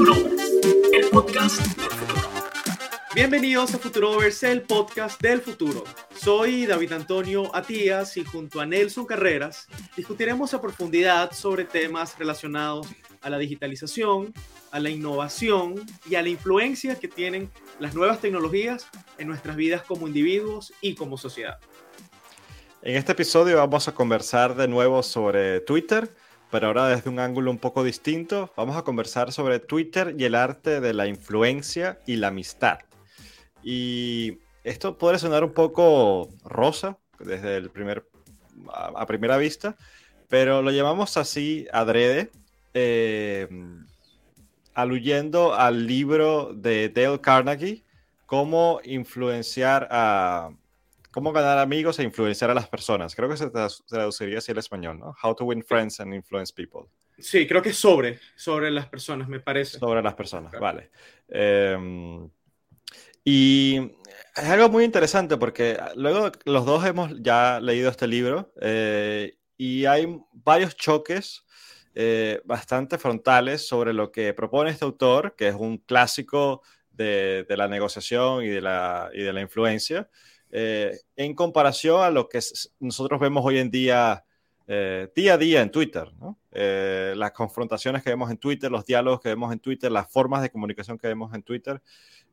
Futurovers, el podcast del futuro. Bienvenidos a Futurovers, el podcast del futuro. Soy David Antonio Atías y junto a Nelson Carreras discutiremos a profundidad sobre temas relacionados a la digitalización, a la innovación y a la influencia que tienen las nuevas tecnologías en nuestras vidas como individuos y como sociedad. En este episodio vamos a conversar de nuevo sobre Twitter, pero ahora desde un ángulo un poco distinto. Vamos a conversar sobre Twitter y el arte de la influencia y la amistad. Y esto puede sonar un poco rosa desde el primer, a, primera vista, pero lo llamamos así adrede, eh, aluyendo al libro de Dale Carnegie, Cómo influenciar a, cómo ganar amigos e influenciar a las personas. Creo que se traduciría así al español, ¿no? How to win friends and influence people. Sí, creo que sobre, sobre las personas, me parece. Sobre las personas, vale. Em, y es algo muy interesante porque luego los dos hemos ya leído este libro eh, y hay varios choques eh, bastante frontales sobre lo que propone este autor, que es un clásico de, de la negociación y de la, y de la influencia, eh, en comparación a lo que nosotros vemos hoy en día, eh, día a día en Twitter, eh, las confrontaciones que vemos en Twitter, los diálogos que vemos en Twitter, las formas de comunicación que vemos en Twitter.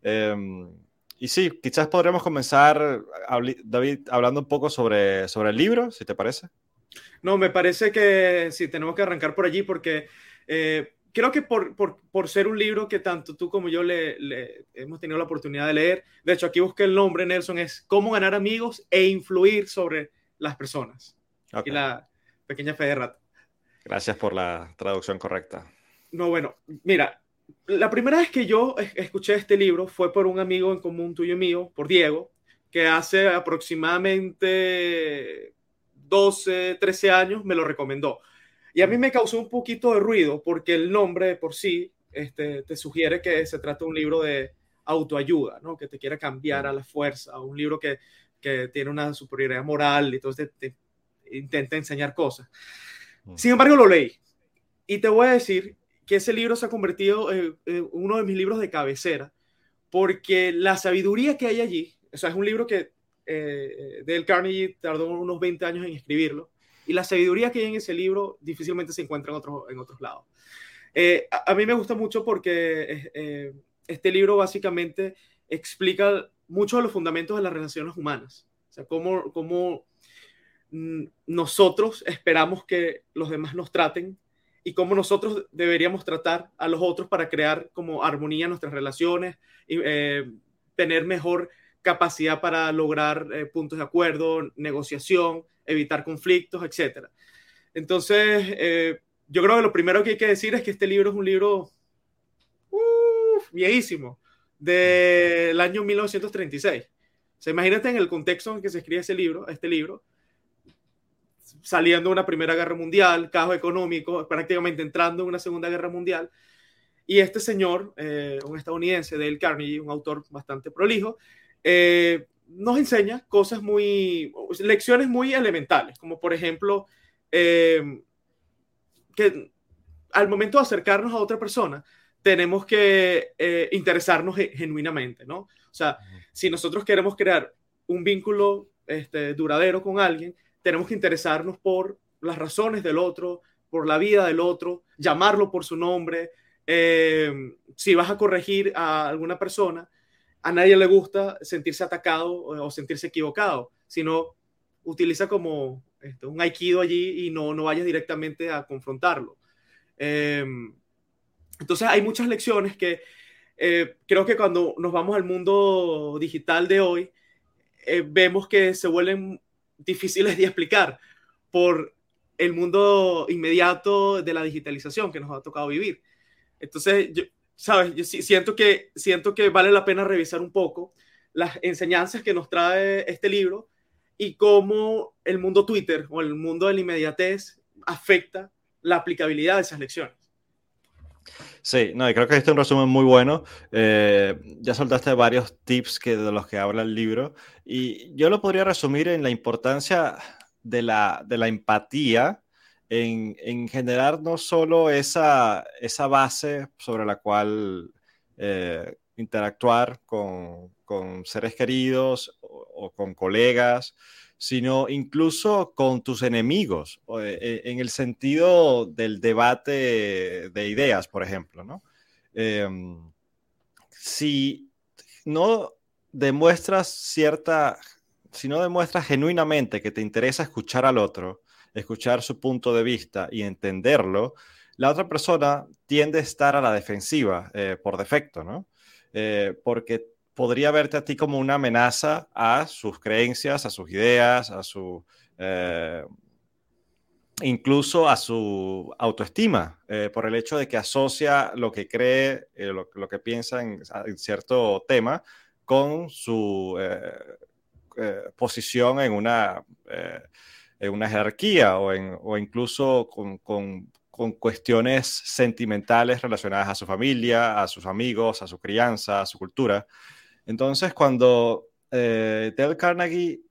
Em, y sí, quizás podremos comenzar, David, hablando un poco sobre, sobre el libro, si te parece. No, me parece que sí, tenemos que arrancar por allí porque creo que por, por, por, ser un libro que tanto tú como yo le, le, hemos tenido la oportunidad de leer, de hecho aquí busqué el nombre, Nelson, es Cómo ganar amigos e influir sobre las personas. Y la pequeña fe de rato. Gracias por la traducción correcta. No, bueno, mira, la primera vez que yo escuché este libro fue por un amigo en común tuyo y mío, por Diego, que hace aproximadamente 12, 13 años me lo recomendó. Y a mí me causó un poquito de ruido porque el nombre por sí este, te sugiere que se trata de un libro de autoayuda, ¿no? que te quiere cambiar a la fuerza, un libro que, que tiene una superioridad moral y entonces te, intenta enseñar cosas. Sin embargo, lo leí y te voy a decir que ese libro se ha convertido en, uno de mis libros de cabecera porque la sabiduría que hay allí, o sea, es un libro que eh, Dale Carnegie tardó unos 20 años en escribirlo, y la sabiduría que hay en ese libro difícilmente se encuentra en, otros en otros lados. Eh, a, mí me gusta mucho porque eh, eh, este libro básicamente explica muchos de los fundamentos de las relaciones humanas. O sea, cómo, cómo mm, nosotros esperamos que los demás nos traten y cómo nosotros deberíamos tratar a los otros para crear como armonía en nuestras relaciones y tener mejor capacidad para lograr puntos de acuerdo, negociación, evitar conflictos, etc. Entonces, eh, yo creo que lo primero que hay que decir es que este libro es un libro viejísimo, del año 1936. O sea, imagínate en el contexto en que se escribe ese libro, este libro, saliendo de una Primera Guerra Mundial, caos económico, prácticamente entrando en una Segunda Guerra Mundial. Y este señor, eh, un estadounidense, Dale Carnegie, un autor bastante prolijo, eh, nos enseña cosas muy, lecciones muy elementales, como por ejemplo, eh, que al momento de acercarnos a otra persona, tenemos que eh, interesarnos genuinamente, ¿no? O sea, si nosotros queremos crear un vínculo este, duradero con alguien, tenemos que interesarnos por las razones del otro, por la vida del otro, llamarlo por su nombre. Eh, si vas a corregir a alguna persona, a nadie le gusta sentirse atacado o, sentirse equivocado, sino utiliza como este, un aikido allí y no, no vayas directamente a confrontarlo. Em, entonces hay muchas lecciones que eh, creo que cuando nos vamos al mundo digital de hoy, eh, vemos que se vuelven difíciles de explicar por el mundo inmediato de la digitalización que nos ha tocado vivir. Entonces, yo, sabes, yo siento que, siento que vale la pena revisar un poco las enseñanzas que nos trae este libro y cómo el mundo Twitter o el mundo de la inmediatez afecta la aplicabilidad de esas lecciones. Sí, no, y creo que este es un resumen muy bueno. Eh, ya soltaste varios tips que, de los que habla el libro y yo lo podría resumir en la importancia de la, de la empatía en, generar no solo esa, esa base sobre la cual eh, interactuar con, con, seres queridos o, con colegas, sino incluso con tus enemigos, eh, en el sentido del debate de ideas, por ejemplo. ¿no? Em, si no demuestras cierta, si no demuestras genuinamente que te interesa escuchar al otro, escuchar su punto de vista y entenderlo, la otra persona tiende a estar a la defensiva eh, por defecto, ¿no? Eh, porque podría verte a ti como una amenaza a sus creencias, a sus ideas, a su... Eh, incluso a su autoestima, por el hecho de que asocia lo que cree, lo, que piensa en, cierto tema con su posición en una en una jerarquía o, incluso con, con, con, cuestiones sentimentales relacionadas a su familia, a sus amigos, a su crianza, a su cultura. Entonces, cuando eh, Carnegie,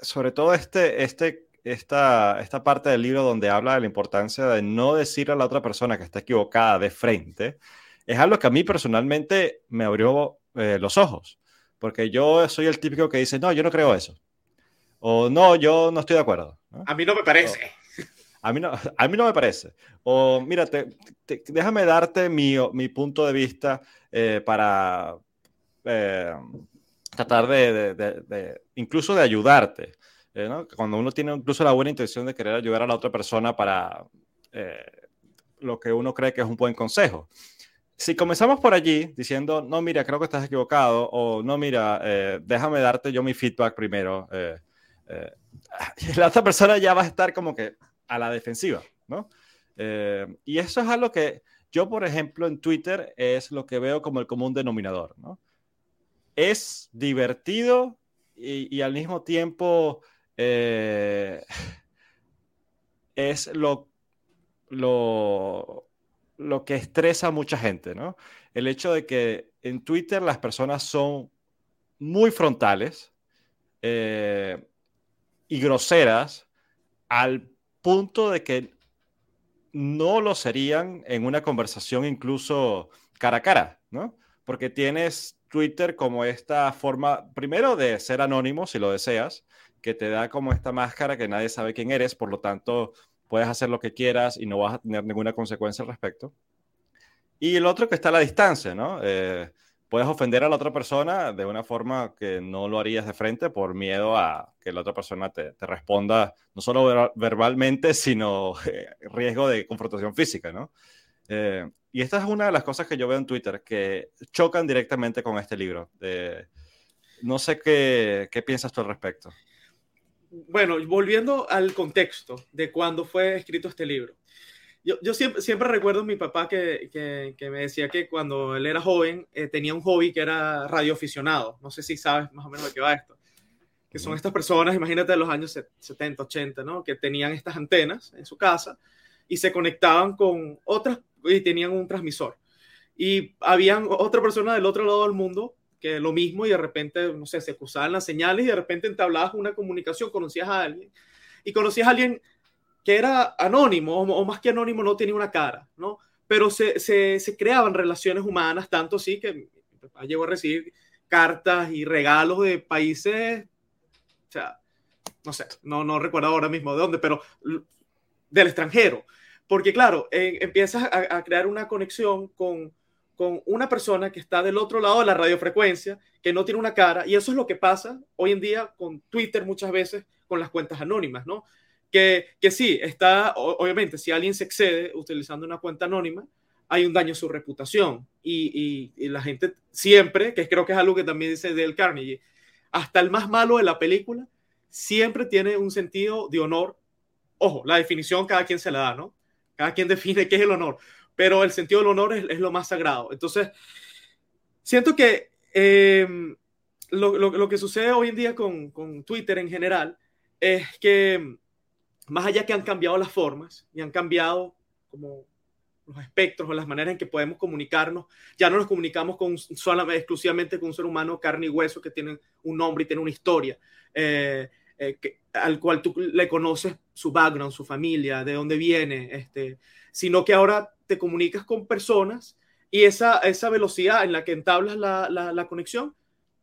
sobre todo este, este, esta, esta parte del libro donde habla de la importancia de no decir a la otra persona que está equivocada de frente, es algo que a mí personalmente me abrió eh, los ojos, porque yo soy el típico que dice, no, yo no creo eso. O no, yo no estoy de acuerdo. A mí no me parece. a, mí no, a mí no me parece. O mírate, déjame darte mi, mi, punto de vista eh, para eh, tratar de, de, incluso de ayudarte. Eh, ¿no? Cuando uno tiene incluso la buena intención de querer ayudar a la otra persona para lo que uno cree que es un buen consejo. Si comenzamos por allí diciendo, no, mira, creo que estás equivocado, o no, mira, déjame darte yo mi feedback primero. Eh, la otra persona ya va a estar como que a la defensiva, ¿no? Eh, y eso es algo que yo, por ejemplo, en Twitter es lo que veo como el común denominador, ¿no? Es divertido y, al mismo tiempo eh, es lo, lo, lo que estresa a mucha gente, ¿no? El hecho de que en Twitter las personas son muy frontales, eh, y groseras al punto de que no lo serían en una conversación incluso cara a cara, ¿no? Porque tienes Twitter como esta forma, primero de ser anónimo si lo deseas, que te da como esta máscara que nadie sabe quién eres, por lo tanto puedes hacer lo que quieras y no vas a tener ninguna consecuencia al respecto. Y el otro que está a la distancia, ¿no? Eh, puedes ofender a la otra persona de una forma que no lo harías de frente por miedo a que la otra persona te, responda no solo verbalmente, sino eh, riesgo de confrontación física, ¿no? Eh, y esta es una de las cosas que yo veo en Twitter que chocan directamente con este libro. no sé qué, qué piensas tú al respecto. Bueno, volviendo al contexto de cuando fue escrito este libro yo, yo siempre, siempre recuerdo a mi papá que, que, me decía que cuando él era joven eh, tenía un hobby que era radioaficionado. No sé si sabes más o menos de qué va esto. Que son estas personas, imagínate de los años 70, 80, ¿no? Que tenían estas antenas en su casa y se conectaban con otras y tenían un transmisor. Y habían otra persona del otro lado del mundo que lo mismo y de repente, no sé, se cruzaban las señales y de repente entablabas una comunicación, conocías a alguien y conocías a alguien que era anónimo, o, más que anónimo, no tenía una cara, ¿no? Pero se, se, creaban relaciones humanas, tanto así que llegó a recibir cartas y regalos de países, o sea, no sé, no, no recuerdo ahora mismo de dónde, pero del extranjero. Porque claro, empiezas a, a, crear una conexión con, con una persona que está del otro lado de la radiofrecuencia, que no tiene una cara, y eso es lo que pasa hoy en día con Twitter muchas veces, con las cuentas anónimas, ¿no? Que, que sí, está, obviamente, si alguien se excede utilizando una cuenta anónima, hay un daño a su reputación. Y, y, la gente siempre, que creo que es algo que también dice Dale Carnegie, hasta el más malo de la película, siempre tiene un sentido de honor. Ojo, la definición cada quien se la da, ¿no? Cada quien define qué es el honor, pero el sentido del honor es, es lo más sagrado. Entonces, siento que eh, lo, lo, lo, que sucede hoy en día con, con Twitter en general es que más allá que han cambiado las formas y han cambiado como los espectros o las maneras en que podemos comunicarnos, ya no nos comunicamos con, solamente, exclusivamente con un ser humano carne y hueso que tiene un nombre y tiene una historia. Eh, eh, al cual tú le conoces su background, su familia, de dónde viene, este, sino que ahora te comunicas con personas y esa, esa velocidad en la que entablas la, la, conexión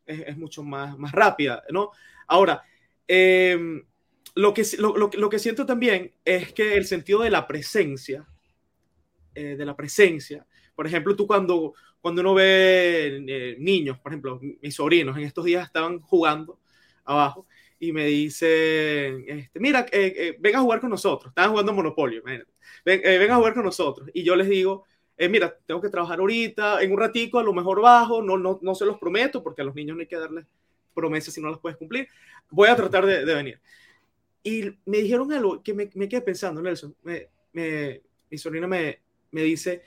es, mucho más, más rápida, ¿no? Ahora, em, lo, que, lo, lo, que siento también es que el sentido de la presencia, eh, de la presencia, por ejemplo, tú cuando, cuando uno ve eh, niños, por ejemplo, mis sobrinos en estos días estaban jugando abajo y me dicen, este, mira, eh, eh, ven a jugar con nosotros. Estaban jugando Monopolio, ven, ven, a jugar con nosotros. Y yo les digo, mira, tengo que trabajar ahorita, en un ratico a lo mejor bajo, no, no, no se los prometo, porque a los niños no hay que darles promesas si no las puedes cumplir. Voy a tratar de, de venir. Y me dijeron algo que me, me quedé pensando, Nelson. Me, me, mi sobrina me, me dice,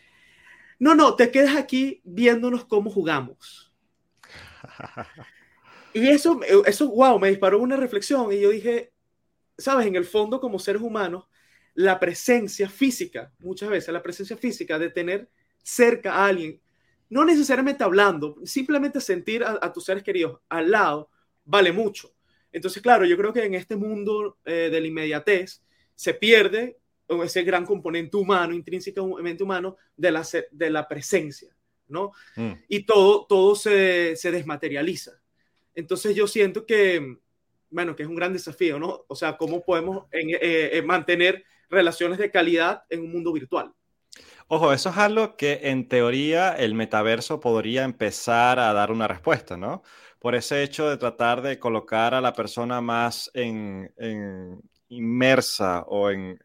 no, no, te quedas aquí viéndonos cómo jugamos. y eso, eso, wow, me disparó una reflexión y yo dije, sabes, en el fondo como seres humanos, la presencia física, muchas veces la presencia física de tener cerca a alguien, no necesariamente hablando, simplemente sentir a, tus seres queridos al lado, vale mucho. Entonces, claro, yo creo que en este mundo eh, de la inmediatez se pierde ese gran componente humano, intrínsecamente humano, de la, de la presencia, ¿no? Mm. Y todo, todo se, se, desmaterializa. Entonces yo siento que, bueno, que es un gran desafío, ¿no? O sea, cómo podemos eh, eh, mantener relaciones de calidad en un mundo virtual. Ojo, eso es algo que en teoría el metaverso podría empezar a dar una respuesta, ¿no? Por ese hecho de tratar de colocar a la persona más en, inmersa o en,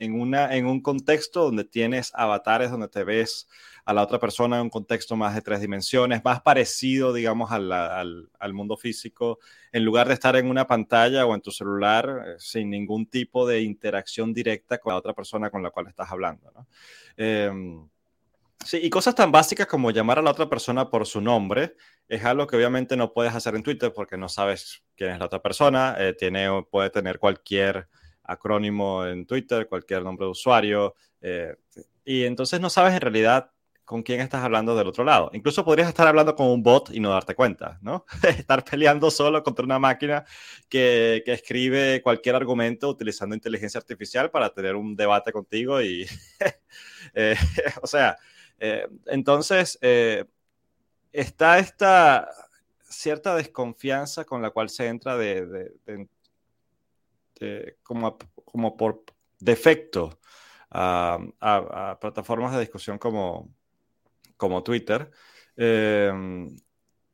un contexto donde tienes avatares, donde te ves a la otra persona en un contexto más de tres dimensiones, más parecido, digamos, al, al, mundo físico, en lugar de estar en una pantalla o en tu celular eh, sin ningún tipo de interacción directa con la otra persona con la cual estás hablando. ¿no? Em, Sí, y cosas tan básicas como llamar a la otra persona por su nombre es algo que obviamente no puedes hacer en Twitter porque no sabes quién es la otra persona. Eh, tiene, puede tener cualquier acrónimo en Twitter, cualquier nombre de usuario. Eh, y entonces no sabes en realidad con quién estás hablando del otro lado. Incluso podrías estar hablando con un bot y no darte cuenta, ¿no? estar peleando solo contra una máquina que, que, escribe cualquier argumento utilizando inteligencia artificial para tener un debate contigo y, eh, o sea, eh, entonces, eh, está esta cierta desconfianza con la cual se entra de, como, como, por defecto a, plataformas de discusión como, como Twitter. Eh,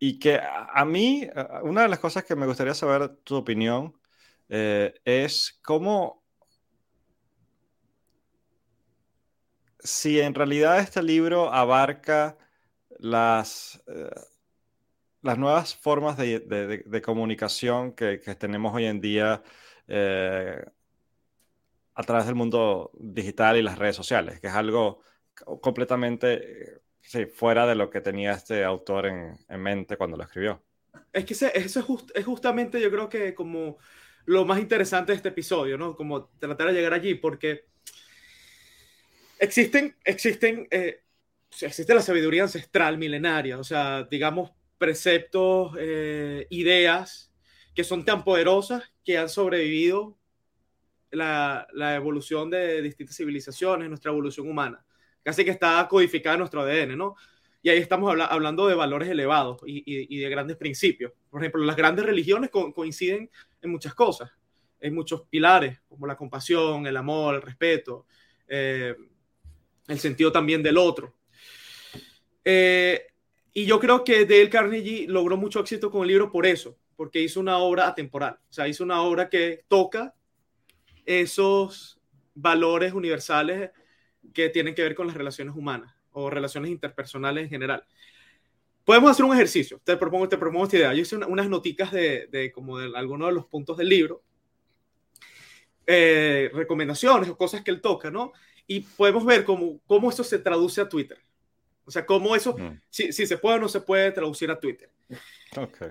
y que a, mí, una de las cosas que me gustaría saber tu opinión es cómo si en realidad este libro abarca las, eh, las nuevas formas de, comunicación que, tenemos hoy en día eh, a través del mundo digital y las redes sociales, que es algo completamente fuera de lo que tenía este autor en, mente cuando lo escribió. Es que eso es, justamente yo creo que como lo más interesante de este episodio, ¿no? Como tratar de llegar allí, porque Existen, existen, eh, existe la sabiduría ancestral milenaria, o sea, digamos, preceptos, eh, ideas que son tan poderosas que han sobrevivido la, la, evolución de distintas civilizaciones, nuestra evolución humana. Casi que está codificada en nuestro ADN, ¿no? Y ahí estamos hablando de valores elevados y, y, de grandes principios. Por ejemplo, las grandes religiones coinciden en muchas cosas, en muchos pilares, como la compasión, el amor, el respeto, eh, el sentido también del otro. Eh, y yo creo que Dale Carnegie logró mucho éxito con el libro por eso, porque hizo una obra atemporal, o sea, hizo una obra que toca esos valores universales que tienen que ver con las relaciones humanas o relaciones interpersonales en general. Podemos hacer un ejercicio, te propongo, te propongo esta idea. Yo hice unas noticas de, como de algunos de los puntos del libro, eh, recomendaciones o cosas que él toca, ¿no? Y podemos ver cómo, cómo eso se traduce a Twitter. O sea, cómo eso, si, si, se puede o no se puede traducir a Twitter. Okay.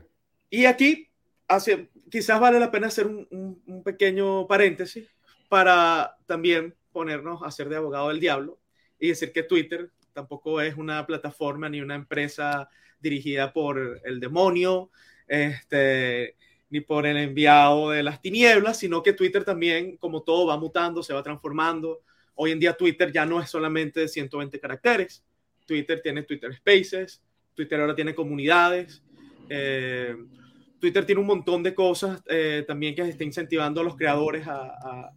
Y aquí hace, quizás vale la pena hacer un, un, pequeño paréntesis para también ponernos a ser de abogado del diablo y decir que Twitter tampoco es una plataforma ni una empresa dirigida por el demonio, este, ni por el enviado de las tinieblas, sino que Twitter también, como todo, va mutando, se va transformando. Hoy en día Twitter ya no es solamente de 120 caracteres. Twitter tiene Twitter Spaces, Twitter ahora tiene comunidades. Eh, Twitter tiene un montón de cosas eh, también que está incentivando a los creadores a,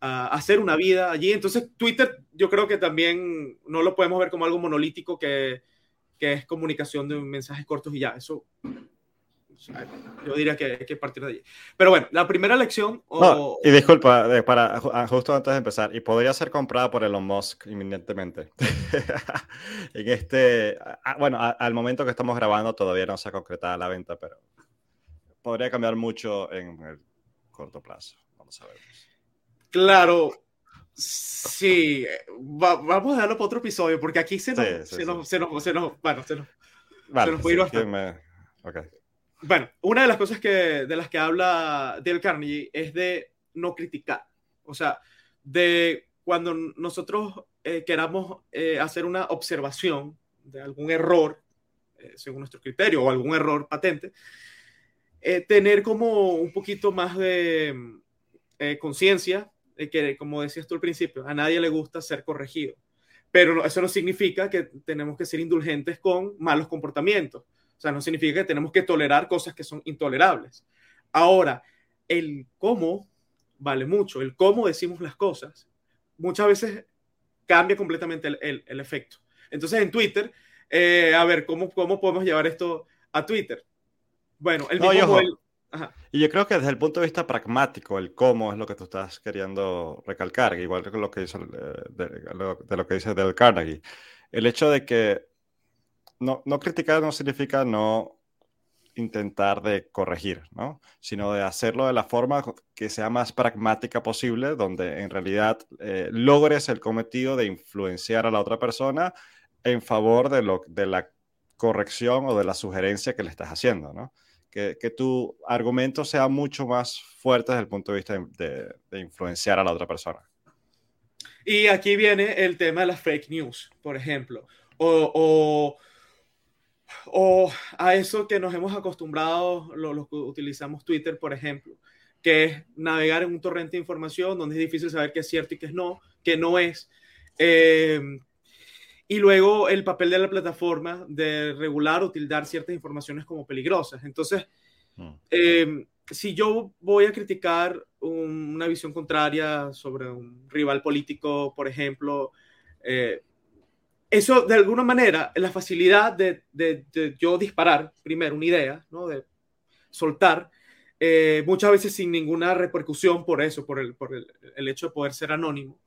hacer una vida allí. Entonces, Twitter yo creo que también no lo podemos ver como algo monolítico que, que es comunicación de mensajes cortos y ya. Eso yo diría que hay que partir de allí. Pero bueno, la primera lección... y disculpa, para, ah, justo antes de empezar, y podría ser comprada por Elon Musk inminentemente. en este, ah, bueno, al momento que estamos grabando todavía no se ha concretado la venta, pero podría cambiar mucho en el corto plazo. Vamos a ver. Claro, sí. vamos a darlo para otro episodio, porque aquí se nos, se, nos, se, nos, se nos, bueno, se nos, se nos puede ir bastante. Okay. Bueno, una de las cosas que, de las que habla Dale Carnegie es de no criticar. O sea, de cuando nosotros eh, queramos eh, hacer una observación de algún error, eh, según nuestro criterio, o algún error patente, tener como un poquito más de conciencia de que, como decías tú al principio, a nadie le gusta ser corregido. Pero eso no significa que tenemos que ser indulgentes con malos comportamientos sea, no significa que tenemos que tolerar cosas que son intolerables. Ahora, el cómo vale mucho, el cómo decimos las cosas, muchas veces cambia completamente el, el, efecto. Entonces, en Twitter, eh, a ver, ¿cómo, ¿cómo podemos llevar esto a Twitter? Bueno, el mismo Y yo creo que desde el punto de vista pragmático, el cómo es lo que tú estás queriendo recalcar, igual que lo que dice, eh, de, de, lo que dice Del Carnegie. El hecho de que no, no criticar no significa no intentar de corregir, ¿no? sino de hacerlo de la forma que sea más pragmática posible, donde en realidad eh, logres el cometido de influenciar a la otra persona en favor de, lo, de la corrección o de la sugerencia que le estás haciendo, ¿no? Que, tu argumento sea mucho más fuerte desde el punto de vista de, de influenciar a la otra persona. Y aquí viene el tema de las fake news, por ejemplo, o, o o a eso que nos hemos acostumbrado los que utilizamos Twitter, por ejemplo, que es navegar en un torrente de información donde es difícil saber qué es cierto y qué es no, qué no es. Em, y luego el papel de la plataforma de regular o tildar ciertas informaciones como peligrosas. Entonces, mm. em, si yo voy a criticar una visión contraria sobre un rival político, por ejemplo, eh, eso de alguna manera, la facilidad de, de, yo disparar primero una idea, ¿no? de soltar, eh, muchas veces sin ninguna repercusión por eso, por, el, por el, el, hecho de poder ser anónimo,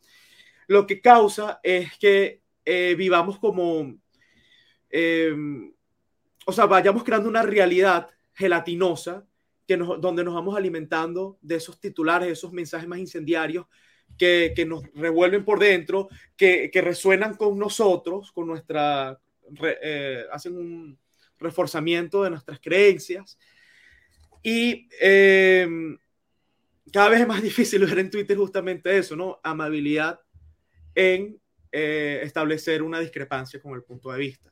lo que causa es que eh, vivamos como, eh, o sea, vayamos creando una realidad gelatinosa que nos, donde nos vamos alimentando de esos titulares, de esos mensajes más incendiarios que, que nos revuelven por dentro, que, que, resuenan con nosotros, con nuestra, eh, hacen un reforzamiento de nuestras creencias. Y eh, cada vez es más difícil ver en Twitter justamente eso, ¿no? Amabilidad en eh, establecer una discrepancia con el punto de vista.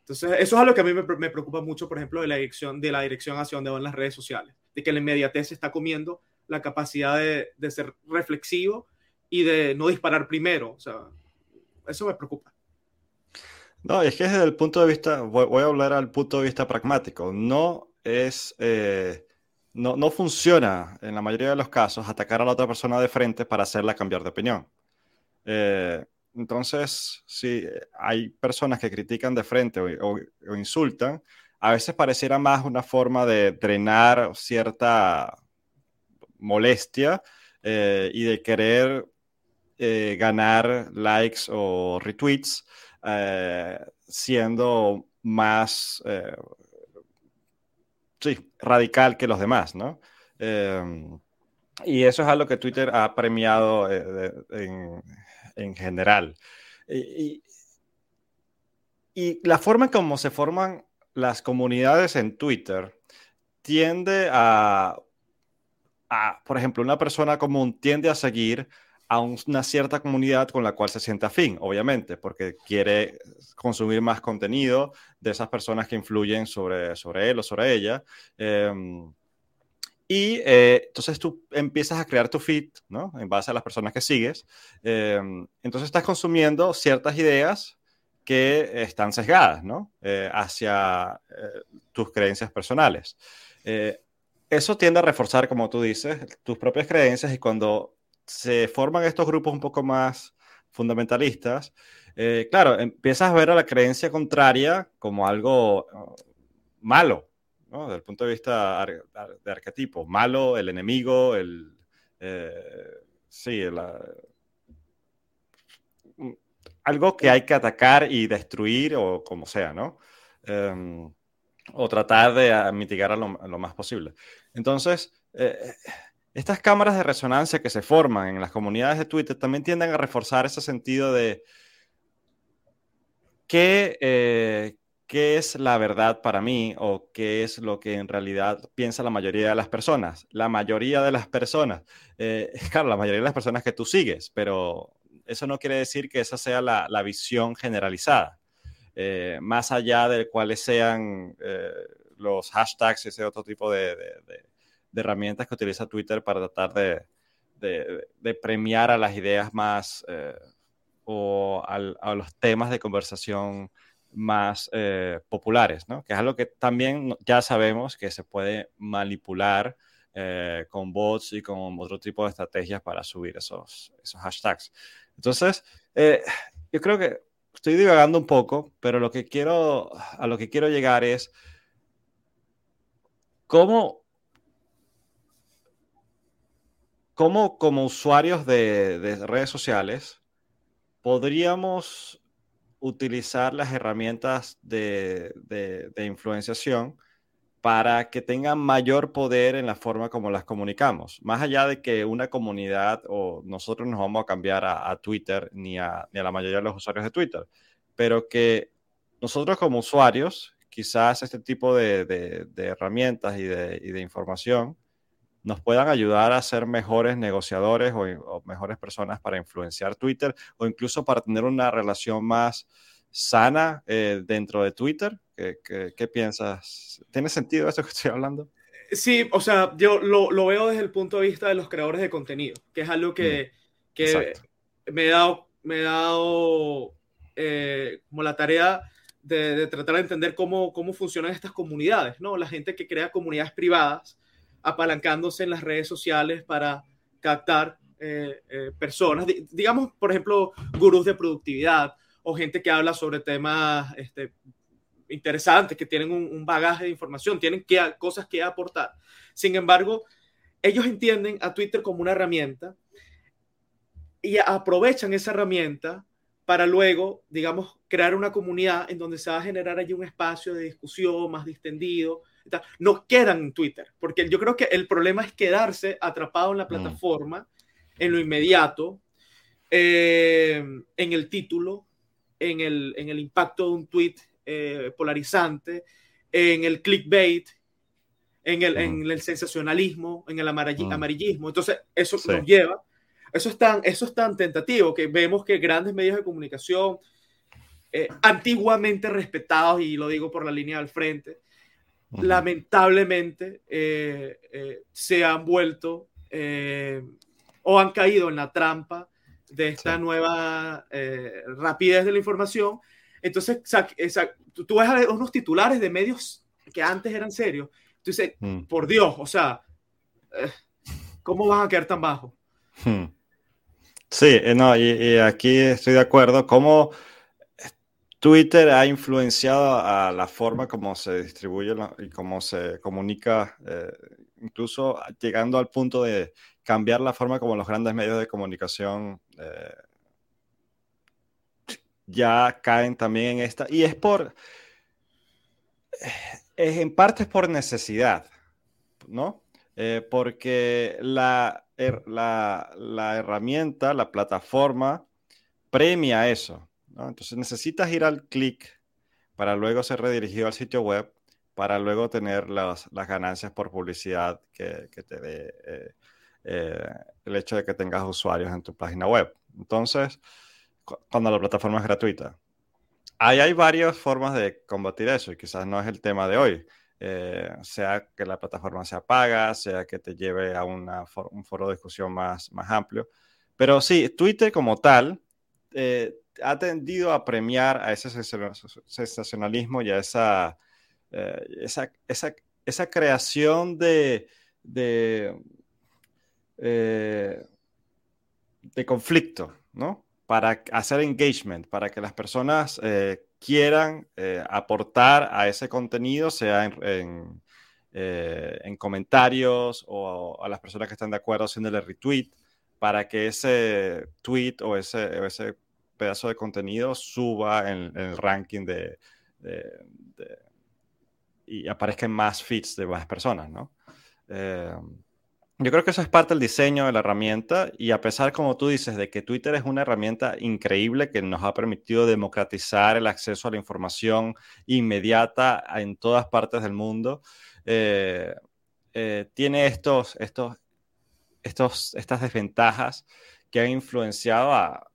Entonces, eso es algo que a mí me, me, preocupa mucho, por ejemplo, de la dirección, de la dirección hacia donde van las redes sociales, de que la inmediatez está comiendo la capacidad de, de ser reflexivo y de no disparar primero. O sea, eso me preocupa. No, es que desde el punto de vista, voy, a hablar al punto de vista pragmático, no es, eh, no, no, funciona en la mayoría de los casos atacar a la otra persona de frente para hacerla cambiar de opinión. Eh, entonces, si hay personas que critican de frente o, o, insultan, a veces pareciera más una forma de drenar cierta molestia eh, y de querer eh, ganar likes o retweets eh, siendo más sí, radical que los demás, ¿no? y eso es algo que Twitter ha premiado en, en, general. Y, y, la forma en cómo se forman las comunidades en Twitter tiende a por ejemplo, una persona común tiende a seguir a una cierta comunidad con la cual se siente afín, obviamente, porque quiere consumir más contenido de esas personas que influyen sobre, sobre él o sobre ella. Em, Y eh, entonces tú empiezas a crear tu feed, ¿no? En base a las personas que sigues. Em, entonces estás consumiendo ciertas ideas que están sesgadas, ¿no? Eh, hacia eh, tus creencias personales. Eso tiende a reforzar, como tú dices, tus propias creencias y cuando se forman estos grupos un poco más fundamentalistas, claro, empiezas a ver a la creencia contraria como algo malo, ¿no? Desde el punto de vista de arquetipo, malo, el enemigo, el... Eh, sí, algo que hay que atacar y destruir o como sea, ¿no? Em, o tratar de mitigar lo, más posible. Entonces, eh, estas cámaras de resonancia que se forman en las comunidades de Twitter también tienden a reforzar ese sentido de que, eh, ¿qué es la verdad para mí o qué es lo que en realidad piensa la mayoría de las personas? La mayoría de las personas, eh, claro, la mayoría de las personas que tú sigues, pero eso no quiere decir que esa sea la, visión generalizada. Más allá de cuáles sean los hashtags ese otro tipo de, herramientas que utiliza Twitter para tratar de, premiar a las ideas más o a los temas de conversación más eh, populares, ¿no? Que es algo que también ya sabemos que se puede manipular eh, con bots y con otro tipo de estrategias para subir esos, hashtags. Entonces, eh, yo creo que estoy divagando un poco, pero lo que quiero, a lo que quiero llegar es cómo, cómo como usuarios de, de redes sociales podríamos utilizar las herramientas de, de, influenciación para que tengan mayor poder en la forma como las comunicamos. Más allá de que una comunidad o nosotros nos vamos a cambiar a, Twitter ni a, la mayoría de los usuarios de Twitter, pero que nosotros como usuarios, quizás este tipo de, de herramientas y, y de, información nos puedan ayudar a ser mejores negociadores o, mejores personas para influenciar Twitter o incluso para tener una relación más sana eh, dentro de Twitter. ¿Qué, piensas? ¿Tiene sentido esto que estoy hablando? Sí, o sea, yo lo, veo desde el punto de vista de los creadores de contenido, que es algo que, mm, me he dado, me he dado eh, como la tarea de, tratar de entender cómo, cómo funcionan estas comunidades, ¿no? La gente que crea comunidades privadas apalancándose en las redes sociales para captar eh, eh, personas, digamos, por ejemplo, gurús de productividad o gente que habla sobre temas este, interesantes, que tienen un, bagaje de información, tienen que, cosas que aportar. Sin embargo, ellos entienden a Twitter como una herramienta y aprovechan esa herramienta para luego, digamos, crear una comunidad en donde se va a generar allí un espacio de discusión más distendido, no quedan en Twitter, porque yo creo que el problema es quedarse atrapado en la mm. plataforma, en lo inmediato, eh, en el título, en el, en el impacto de un tweet eh, polarizante, en el clickbait, en el, en el sensacionalismo, en el mm. amarillismo. Entonces, eso nos lleva, eso es, tan, eso es tan tentativo que vemos que grandes medios de comunicación, eh, antiguamente respetados, y lo digo por la línea del frente, lamentablemente eh, eh, se han vuelto o han caído en la trampa de esta nueva rapidez de la información. Entonces, tú, ves unos titulares de medios que antes eran serios. Tú dices, mm. por Dios, o sea, ¿cómo van a quedar tan bajo? Hmm. Sí, no, y, aquí estoy de acuerdo. ¿Cómo Twitter ha influenciado a la forma como se distribuye y cómo se comunica, eh, incluso llegando al punto de cambiar la forma como los grandes medios de comunicación eh, ya caen también en esta. Y es por, es, en parte es por necesidad, ¿no? Eh, porque la, la, herramienta, la plataforma, premia eso. Entonces necesitas ir al clic para luego ser redirigido al sitio web, para luego tener las, ganancias por publicidad que, te dé eh, eh, el hecho de que tengas usuarios en tu página web. Entonces, cuando la plataforma es gratuita. Ahí hay varias formas de combatir eso y quizás no es el tema de hoy. Eh, sea que la plataforma se apaga, sea que te lleve a un foro de discusión más, más amplio. Pero sí, Twitter como tal eh, ha tendido a premiar a ese sensacionalismo y a esa, eh, esa, esa, esa, creación de, de, conflicto, ¿no? Para hacer engagement, para que las personas quieran eh, aportar a ese contenido, sea en, eh, en, comentarios o a las personas que están de acuerdo haciéndole retweet, para que ese tweet o ese, ese pedazo de contenido suba en, el ranking de, y aparezca en más feeds de más personas, ¿no? Eh, yo creo que eso es parte del diseño de la herramienta y a pesar, como tú dices, de que Twitter es una herramienta increíble que nos ha permitido democratizar el acceso a la información inmediata en todas partes del mundo, eh, eh, tiene estos, estos, estos, estas desventajas que han influenciado a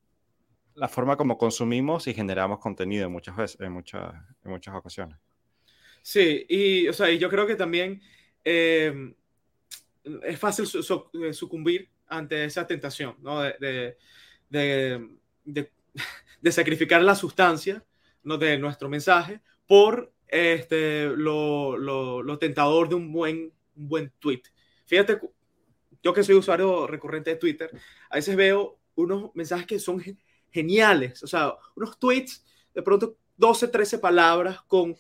la forma como consumimos y generamos contenido en muchas veces, en muchas, en muchas ocasiones. Sí, y, o sea, y yo creo que también... Eh, es fácil eh, sucumbir ante esa tentación, ¿no? De, de, de, sacrificar la sustancia ¿no? de nuestro mensaje por este, lo, lo, lo, tentador de un buen, un buen tweet. Fíjate, yo que soy usuario recurrente de Twitter, a veces veo unos mensajes que son geniales, o sea, unos tweets de pronto 12, 13 palabras con,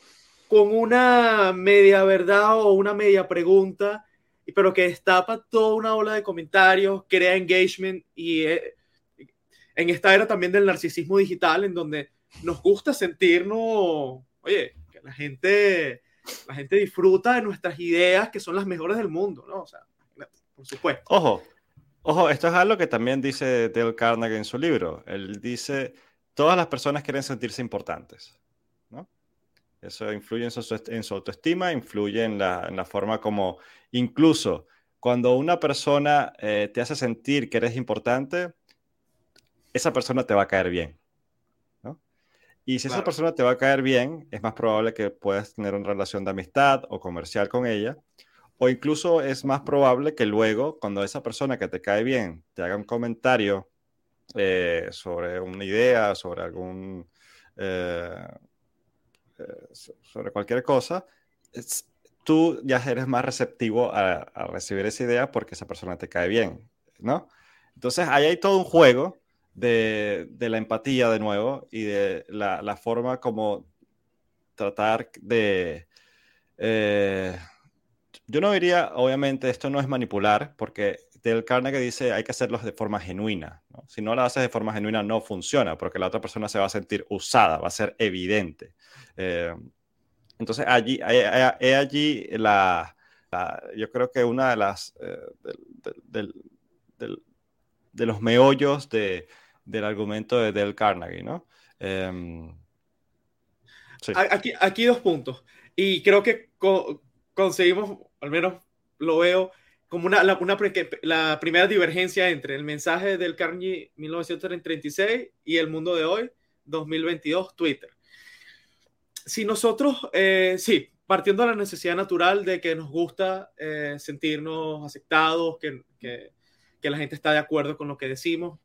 con una media verdad o una media pregunta pero que destapa toda una ola de comentarios, crea engagement y eh, en esta era también del narcisismo digital, en donde nos gusta sentirnos, oye, que la gente, la gente disfruta de nuestras ideas que son las mejores del mundo, ¿no? O sea, por supuesto. Ojo, ojo, esto es algo que también dice Dale Carnegie en su libro. Él dice, todas las personas quieren sentirse importantes. Eso influye en su, autoestima, influye en la, forma como, incluso cuando una persona eh, te hace sentir que eres importante, esa persona te va a caer bien. Y si esa persona te va a caer bien, es más probable que puedas tener una relación de amistad o comercial con ella. O incluso es más probable que luego, cuando esa persona que te cae bien te haga un comentario eh, sobre una idea, sobre algún, eh, sobre cualquier cosa, tú ya eres más receptivo a, recibir esa idea porque esa persona te cae bien, ¿no? Entonces, ahí hay todo un juego de, la empatía de nuevo y de la, forma como tratar de... Eh, yo no diría, obviamente, esto no es manipular, porque Del Carnegie dice hay que hacerlo de forma genuina. Si no lo haces de forma genuina, no funciona, porque la otra persona se va a sentir usada, va a ser evidente. Eh, entonces, allí, hay, allí la, yo creo que una de las, eh, de los meollos de, del argumento de Del Carnegie, ¿no? Em, aquí, aquí dos puntos. Y creo que conseguimos, al menos lo veo, como una, la, la primera divergencia entre el mensaje del Carnegie 1936 y el mundo de hoy, 2022, Twitter. Si nosotros, eh, sí, partiendo de la necesidad natural de que nos gusta eh, sentirnos aceptados, que, que, que, la gente está de acuerdo con lo que decimos,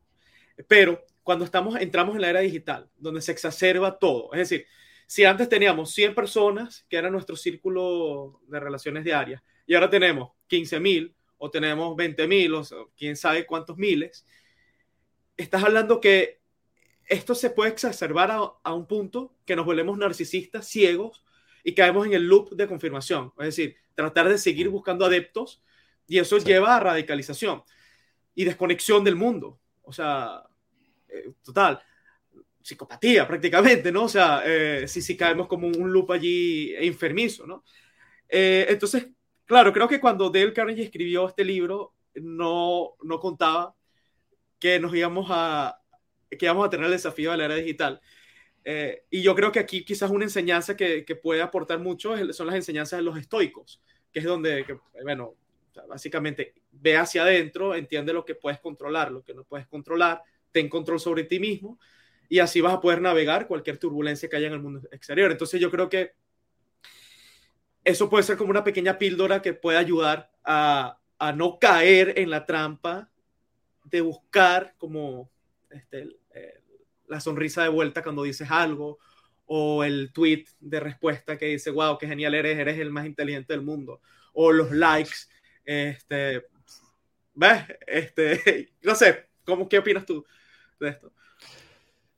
pero cuando estamos, entramos en la era digital, donde se exacerba todo, es decir, si antes teníamos 100 personas, que era nuestro círculo de relaciones diarias, y ahora tenemos 15 mil o tenemos 20 mil o quién sabe cuántos miles, estás hablando que esto se puede exacerbar a, un punto que nos volvemos narcisistas, ciegos y caemos en el loop de confirmación. Es decir, tratar de seguir buscando adeptos y eso lleva a radicalización y desconexión del mundo. O sea, eh, total, psicopatía prácticamente, ¿no? O sea, eh, si, si caemos como un loop allí enfermizo, ¿no? Eh, entonces, claro, creo que cuando Dale Carnegie escribió este libro, no, no contaba que nos íbamos a, que vamos a tener el desafío de la era digital. Eh, y yo creo que aquí quizás una enseñanza que, que, puede aportar mucho son las enseñanzas de los estoicos, que es donde, bueno, básicamente ve hacia adentro, entiende lo que puedes controlar, lo que no puedes controlar, ten control sobre ti mismo y así vas a poder navegar cualquier turbulencia que haya en el mundo exterior. Entonces yo creo que eso puede ser como una pequeña píldora que puede ayudar a, a no caer en la trampa de buscar como este, la sonrisa de vuelta cuando dices algo o el tweet de respuesta que dice, wow, qué genial eres, eres el más inteligente del mundo, o los likes, este, ¿ves? Este, no sé, ¿cómo, ¿qué opinas tú de esto?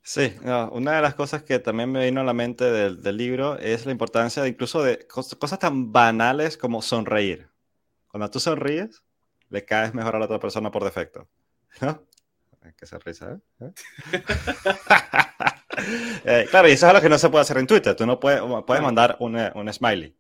Sí, una de las cosas que también me vino a la mente del, libro es la importancia de incluso de cosas tan banales como sonreír. Cuando tú sonríes, le caes mejor a la otra persona por defecto. ¿No? Que se risa, ¿eh? ¿Eh? Eh, claro, y eso es algo que no se puede hacer en Twitter. Tú no puedes, puedes mandar un, un smiley.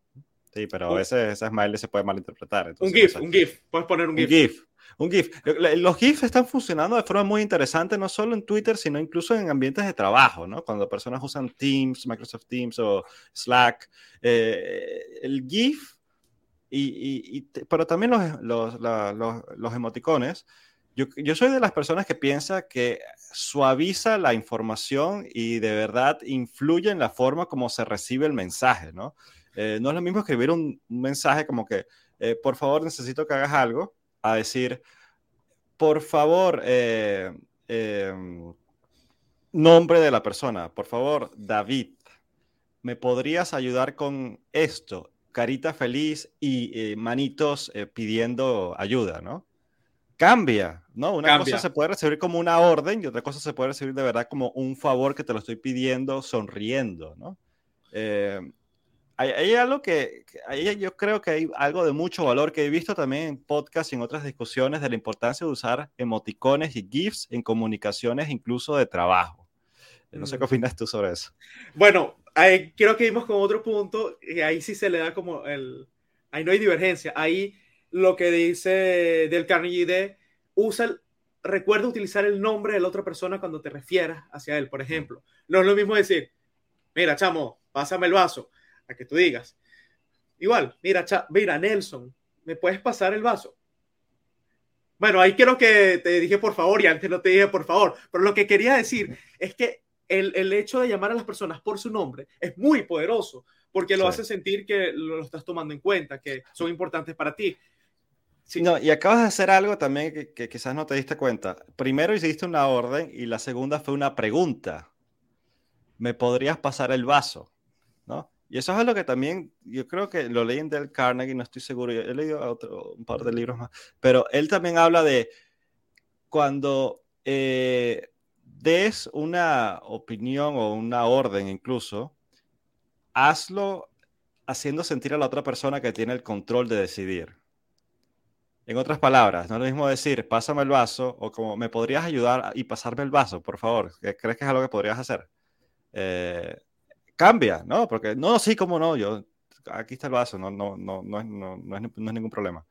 Sí, pero ese, ese, smiley se puede malinterpretar. un GIF, un GIF. Puedes poner un GIF. Un GIF. Un GIF. Los GIFs están funcionando de forma muy interesante, no solo en Twitter, sino incluso en ambientes de trabajo, ¿no? Cuando personas usan Teams, Microsoft Teams o Slack. Eh, el GIF, y, pero también los, los, los, emoticones, yo, soy de las personas que piensa que suaviza la información y de verdad influye en la forma como se recibe el mensaje, ¿no? Eh, no es lo mismo escribir un, mensaje como que, eh, por favor, necesito que hagas algo, a decir, por favor, eh, em, nombre de la persona, por favor, David, ¿me podrías ayudar con esto? Carita feliz y manitos pidiendo ayuda, ¿no? cambia, ¿no? Una cosa se puede recibir como una orden y otra cosa se puede recibir de verdad como un favor que te lo estoy pidiendo sonriendo, ¿no? Eh, hay, algo que, yo creo que hay algo de mucho valor que he visto también en podcast y en otras discusiones de la importancia de usar emoticones y GIFs en comunicaciones incluso de trabajo. No sé qué mm. opinas tú sobre eso. Bueno, creo que vimos con otro punto y ahí sí se le da como el... Ahí no hay divergencia, ahí lo que dice del Carnegie de usa recuerda utilizar el nombre de la otra persona cuando te refieras hacia él, por ejemplo. No es lo mismo decir, mira, chamo, pásame el vaso, a que tú digas. Igual, mira, mira, Nelson, ¿me puedes pasar el vaso? Bueno, ahí quiero que te dije por favor y antes no te dije por favor, pero lo que quería decir es que el, el hecho de llamar a las personas por su nombre es muy poderoso porque lo hace sentir que lo estás tomando en cuenta, que son importantes para ti. No, y acabas de hacer algo también que, quizás no te diste cuenta. Primero hiciste una orden y la segunda fue una pregunta. ¿Me podrías pasar el vaso? Y eso es algo que también, yo creo que lo leí en Del Carnegie, no estoy seguro, he leído otro, un par de libros más, pero él también habla de cuando eh, des una opinión o una orden incluso, hazlo haciendo sentir a la otra persona que tiene el control de decidir. En otras palabras, no es lo mismo decir, pásame el vaso o como, ¿me podrías ayudar y pasarme el vaso, por favor? ¿Crees que es algo que podrías hacer? Eh, cambia, ¿no? Porque, no, sí, cómo no, yo, aquí está el vaso, no, no, no, no, es, no, no es, ningún problema.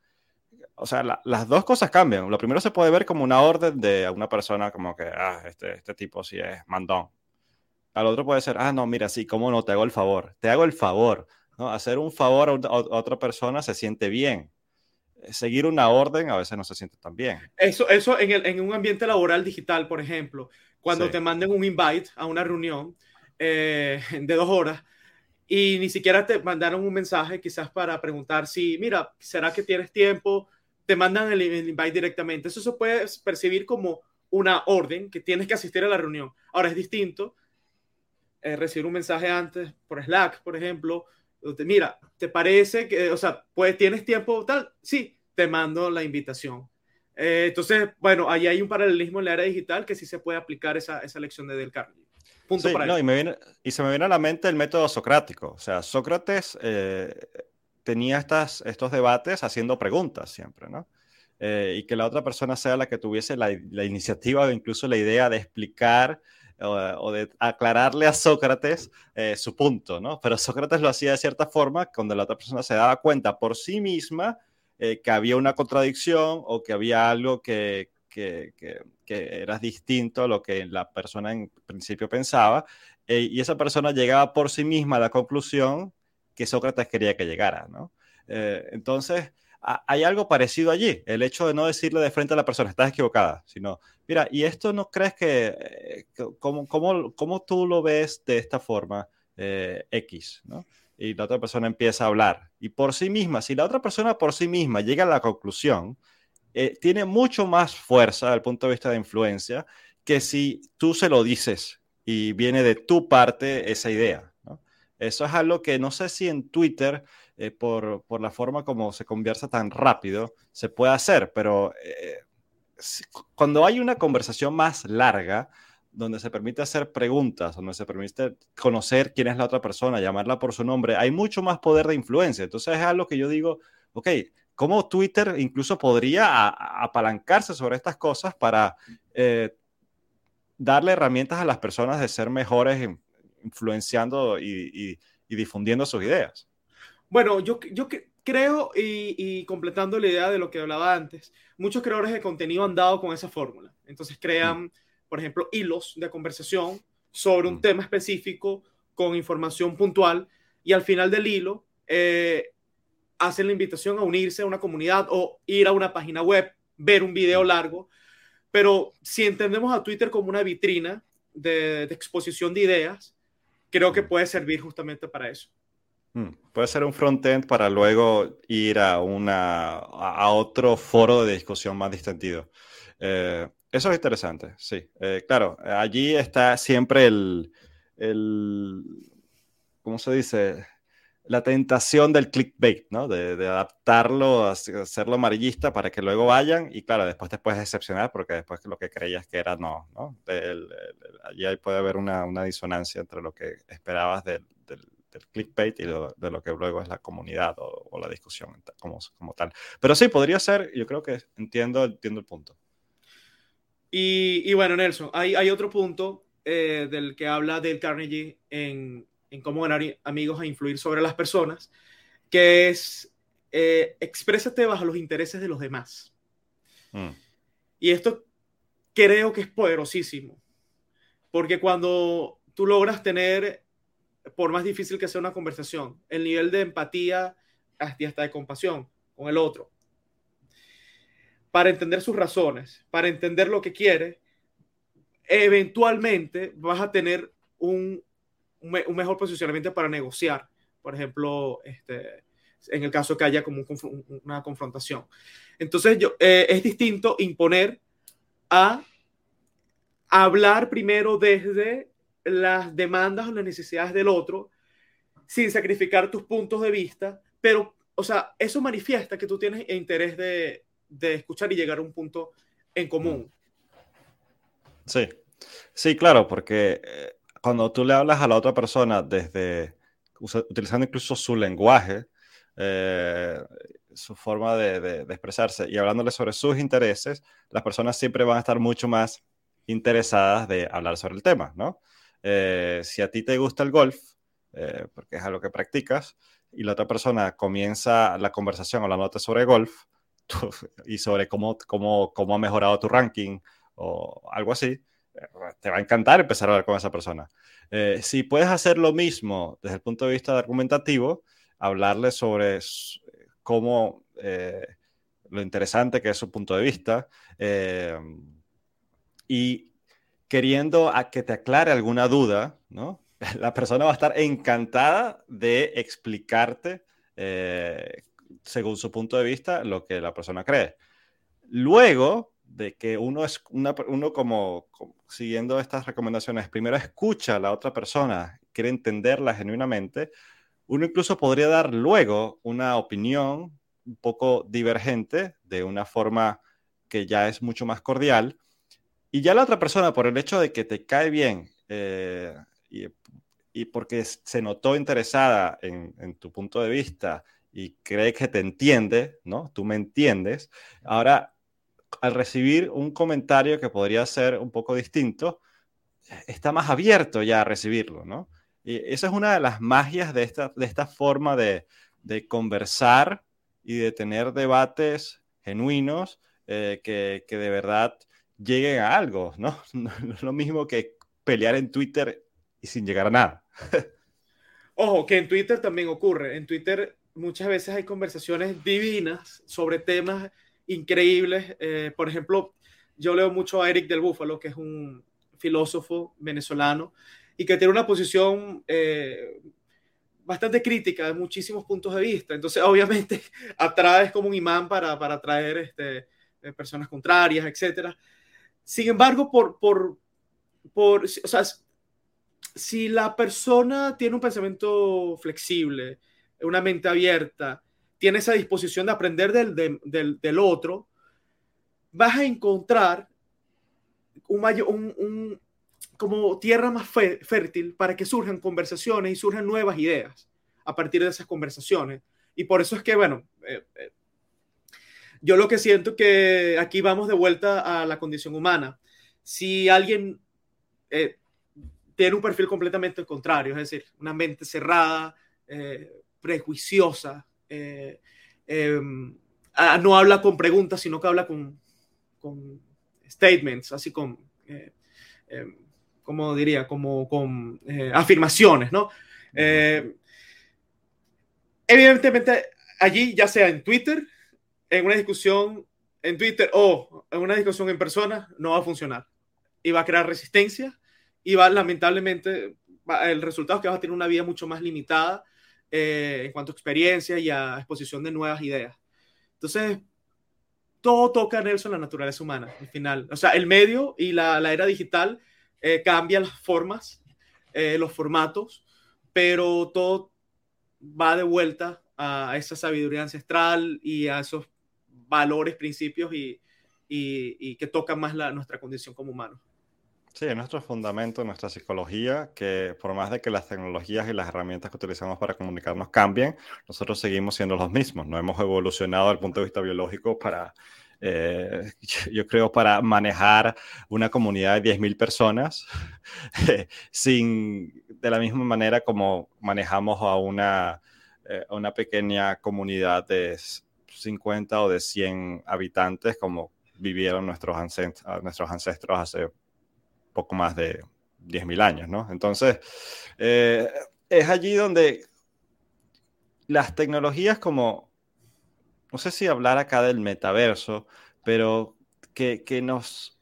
O sea, las dos cosas cambian. Lo primero se puede ver como una orden de una persona como que, ah, este, este tipo sí es mandón. Al otro puede ser, ah, no, mira, sí, cómo no, te hago el favor. Te hago el favor. ¿no? Hacer un favor a, a otra persona se siente bien seguir una orden a veces no se siente tan bien. Eso, eso en, el, en un ambiente laboral digital, por ejemplo, cuando te manden un invite a una reunión eh, de dos horas y ni siquiera te mandaron un mensaje quizás para preguntar si, mira, ¿será que tienes tiempo? Te mandan el, invite directamente. Eso se puede percibir como una orden que tienes que asistir a la reunión. Ahora es distinto eh, recibir un mensaje antes por Slack, por ejemplo, mira, ¿te parece que, o sea, pues tienes tiempo tal? Sí, te mando la invitación. Eh, entonces, bueno, ahí hay un paralelismo en la era digital que sí se puede aplicar esa, esa lección de Del Carnegie. Punto para no, y, me viene, y, se me viene a la mente el método socrático. O sea, Sócrates eh, tenía estas, estos debates haciendo preguntas siempre, ¿no? Eh, y que la otra persona sea la que tuviese la, la iniciativa o incluso la idea de explicar o, de aclararle a Sócrates eh, su punto, ¿no? Pero Sócrates lo hacía de cierta forma cuando la otra persona se daba cuenta por sí misma eh, que había una contradicción o que había algo que, que, que, era distinto a lo que la persona en principio pensaba, eh, y esa persona llegaba por sí misma a la conclusión que Sócrates quería que llegara, ¿no? entonces, hay algo parecido allí, el hecho de no decirle de frente a la persona, estás equivocada, sino, mira, ¿y esto no crees que, eh, cómo, cómo, cómo, tú lo ves de esta forma eh, X? ¿no? y la otra persona empieza a hablar. Y por sí misma, si la otra persona por sí misma llega a la conclusión, eh, tiene mucho más fuerza desde el punto de vista de influencia que si tú se lo dices y viene de tu parte esa idea. Eso es algo que no sé si en Twitter, eh, por, por, la forma como se conversa tan rápido, se puede hacer, pero eh, cuando hay una conversación más larga, donde se permite hacer preguntas, donde se permite conocer quién es la otra persona, llamarla por su nombre, hay mucho más poder de influencia. Entonces es algo que yo digo, ok, ¿cómo Twitter incluso podría apalancarse sobre estas cosas para eh, darle herramientas a las personas de ser mejores influenciando y, difundiendo sus ideas? Bueno, yo, yo creo, y, y, completando la idea de lo que hablaba antes, muchos creadores de contenido han dado con esa fórmula. Entonces crean... Mm por ejemplo, hilos de conversación sobre un mm. tema específico con información puntual y al final del hilo eh, hacen la invitación a unirse a una comunidad o ir a una página web, ver un video mm. largo. Pero si entendemos a Twitter como una vitrina de, exposición de ideas, creo que mm. puede servir justamente para eso. Puede ser un frontend para luego ir a, una, a otro foro de discusión más distendido. Eh, eso es interesante, sí. Eh, claro, allí está siempre el, el, ¿cómo se dice? La tentación del clickbait, ¿no? De, adaptarlo, hacerlo amarillista para que luego vayan y claro, después te puedes decepcionar porque después lo que creías que era no, ¿no? allí puede haber una, disonancia entre lo que esperabas del, clickbait y de lo que luego es la comunidad o, la discusión como, tal. Pero sí, podría ser, yo creo que entiendo, el punto. Y, bueno, Nelson, hay, hay otro punto eh, del que habla Dale Carnegie en, en, cómo ganar amigos e influir sobre las personas, que es eh, exprésate bajo los intereses de los demás. Mm. Y esto creo que es poderosísimo, porque cuando tú logras tener, por más difícil que sea una conversación, el nivel de empatía y hasta de compasión con el otro, para entender sus razones, para entender lo que quiere, eventualmente vas a tener un, un, mejor posicionamiento para negociar. Por ejemplo, este, en el caso que haya como una confrontación. Entonces, yo, eh, es distinto imponer a hablar primero desde las demandas o las necesidades del otro, sin sacrificar tus puntos de vista, pero, o sea, eso manifiesta que tú tienes interés de, de escuchar y llegar a un punto en común. Sí, sí, claro, porque eh, cuando tú le hablas a la otra persona desde, utilizando incluso su lenguaje, eh, su forma de, expresarse y hablándole sobre sus intereses, las personas siempre van a estar mucho más interesadas de hablar sobre el tema, ¿no? Eh, si a ti te gusta el golf, porque es algo que practicas, y la otra persona comienza la conversación hablándote sobre golf, y sobre cómo, cómo, cómo ha mejorado tu ranking o algo así, eh, te va a encantar empezar a hablar con esa persona. Eh, si puedes hacer lo mismo desde el punto de vista argumentativo, hablarle sobre cómo eh, lo interesante que es su punto de vista y queriendo que te aclare alguna duda, ¿no? La persona va a estar encantada de explicarte según su punto de vista, lo que la persona cree. Luego de que uno es una, uno como, siguiendo estas recomendaciones, primero escucha a la otra persona, quiere entenderla genuinamente, uno incluso podría dar luego una opinión un poco divergente de una forma que ya es mucho más cordial. Y ya la otra persona, por el hecho de que te cae bien eh, y, porque se notó interesada en tu punto de vista, y cree que te entiende, ¿no? Tú me entiendes. Ahora, al recibir un comentario que podría ser un poco distinto, está más abierto ya a recibirlo, ¿no? Y esa es una de las magias de esta, de esta forma de, de conversar y de tener debates genuinos eh, que, que, de verdad lleguen a algo, ¿no? No es lo mismo que pelear en Twitter y sin llegar a nada. Ojo, que en Twitter también ocurre. En Twitter muchas veces hay conversaciones divinas sobre temas increíbles. Eh, por ejemplo, yo leo mucho a Eric del Búfalo, que es un filósofo venezolano y que tiene una posición eh, bastante crítica de muchísimos puntos de vista. Entonces, obviamente, atraes como un imán para, para atraer este, eh, personas contrarias, etc. Sin embargo, por, por, por, o sea, si la persona tiene un pensamiento flexible, una mente abierta, tiene esa disposición de aprender del, del, del otro, vas a encontrar un, mayor, un, un, como tierra más fértil para que surjan conversaciones y surjan nuevas ideas a partir de esas conversaciones. Y por eso es que, bueno, eh, eh, yo lo que siento que aquí vamos de vuelta a la condición humana. Si alguien eh, tiene un perfil completamente contrario, es decir, una mente cerrada, prejuiciosa, eh, em, no habla con preguntas, sino que habla con, con statements, así con, eh, em, como diría, como con afirmaciones, ¿no? evidentemente, allí, ya sea en Twitter, en una discusión en Twitter o en una discusión en persona, no va a funcionar. Y va a crear resistencia y va, lamentablemente, el resultado es que vas a tener una vida mucho más limitada eh, en cuanto a experiencia y a exposición de nuevas ideas. Entonces, todo toca, Nelson, la naturaleza humana, al final. O sea, el medio y la, era digital eh, cambian las formas, eh, los formatos, pero todo va de vuelta a esa sabiduría ancestral y a esos valores, principios y, y, y que tocan más la, nuestra condición como humanos. Sí, es nuestro fundamento, nuestra psicología, que por más de que las tecnologías y las herramientas que utilizamos para comunicarnos cambien, nosotros seguimos siendo los mismos. No hemos evolucionado desde el punto de vista biológico para, eh, yo creo, para manejar una comunidad de 10.000 personas sin, de la misma manera como manejamos a una, eh, una pequeña comunidad de 50 o de 100 habitantes como vivieron nuestros ancestros, nuestros ancestros hace poco más de 10.000 años, ¿no? Entonces, eh, es allí donde las tecnologías como, no sé si hablar acá del metaverso, pero que, que nos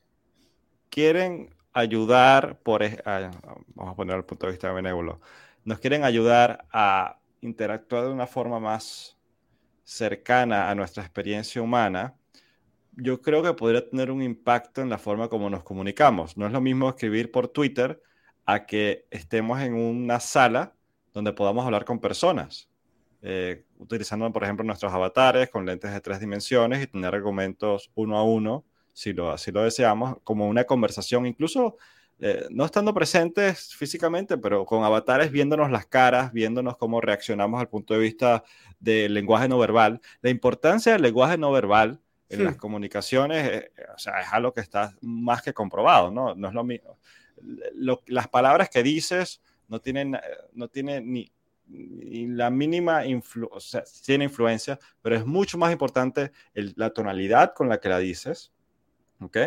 quieren ayudar, por, vamos a poner el punto de vista benévolo, nos quieren ayudar a interactuar de una forma más cercana a nuestra experiencia humana, yo creo que podría tener un impacto en la forma como nos comunicamos. No es lo mismo escribir por Twitter a que estemos en una sala donde podamos hablar con personas, eh, utilizando, por ejemplo, nuestros avatares con lentes de tres dimensiones y tener argumentos uno a uno, si lo, lo deseamos, como una conversación, incluso eh, no estando presentes físicamente, pero con avatares viéndonos las caras, viéndonos cómo reaccionamos al punto de vista del lenguaje no verbal. La importancia del lenguaje no verbal en las comunicaciones, eh, o sea, es algo que está más que comprobado, ¿no? No es lo mismo. las palabras que dices no tienen, no tienen ni, la mínima influencia, o sea, tiene influencia, pero es mucho más importante la tonalidad con la que la dices, ¿ok?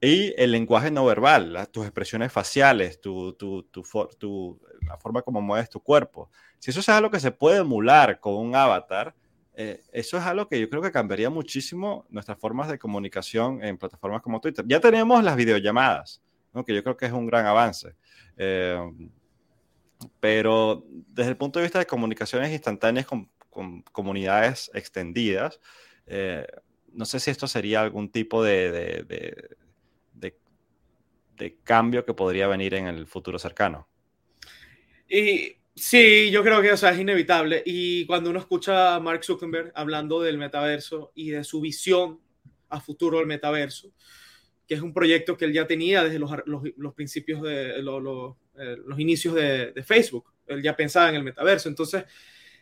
Y el lenguaje no verbal, tus expresiones faciales, tu, tu, tu, tu, la forma como mueves tu cuerpo. Si eso es algo que se puede emular con un avatar, eh, eso es algo que yo creo que cambiaría muchísimo nuestras formas de comunicación en plataformas como Twitter. Ya tenemos las videollamadas, ¿no? que yo creo que es un gran avance. Eh, pero desde el punto de vista de comunicaciones instantáneas con, comunidades extendidas, eh, no sé si esto sería algún tipo de, de, de, de, cambio que podría venir en el futuro cercano. Y Sí, yo creo que o sea, es inevitable. Y cuando uno escucha a Mark Zuckerberg hablando del metaverso y de su visión a futuro del metaverso, que es un proyecto que él ya tenía desde los, los, principios de los, eh, los inicios de, de, Facebook. Él ya pensaba en el metaverso. Entonces,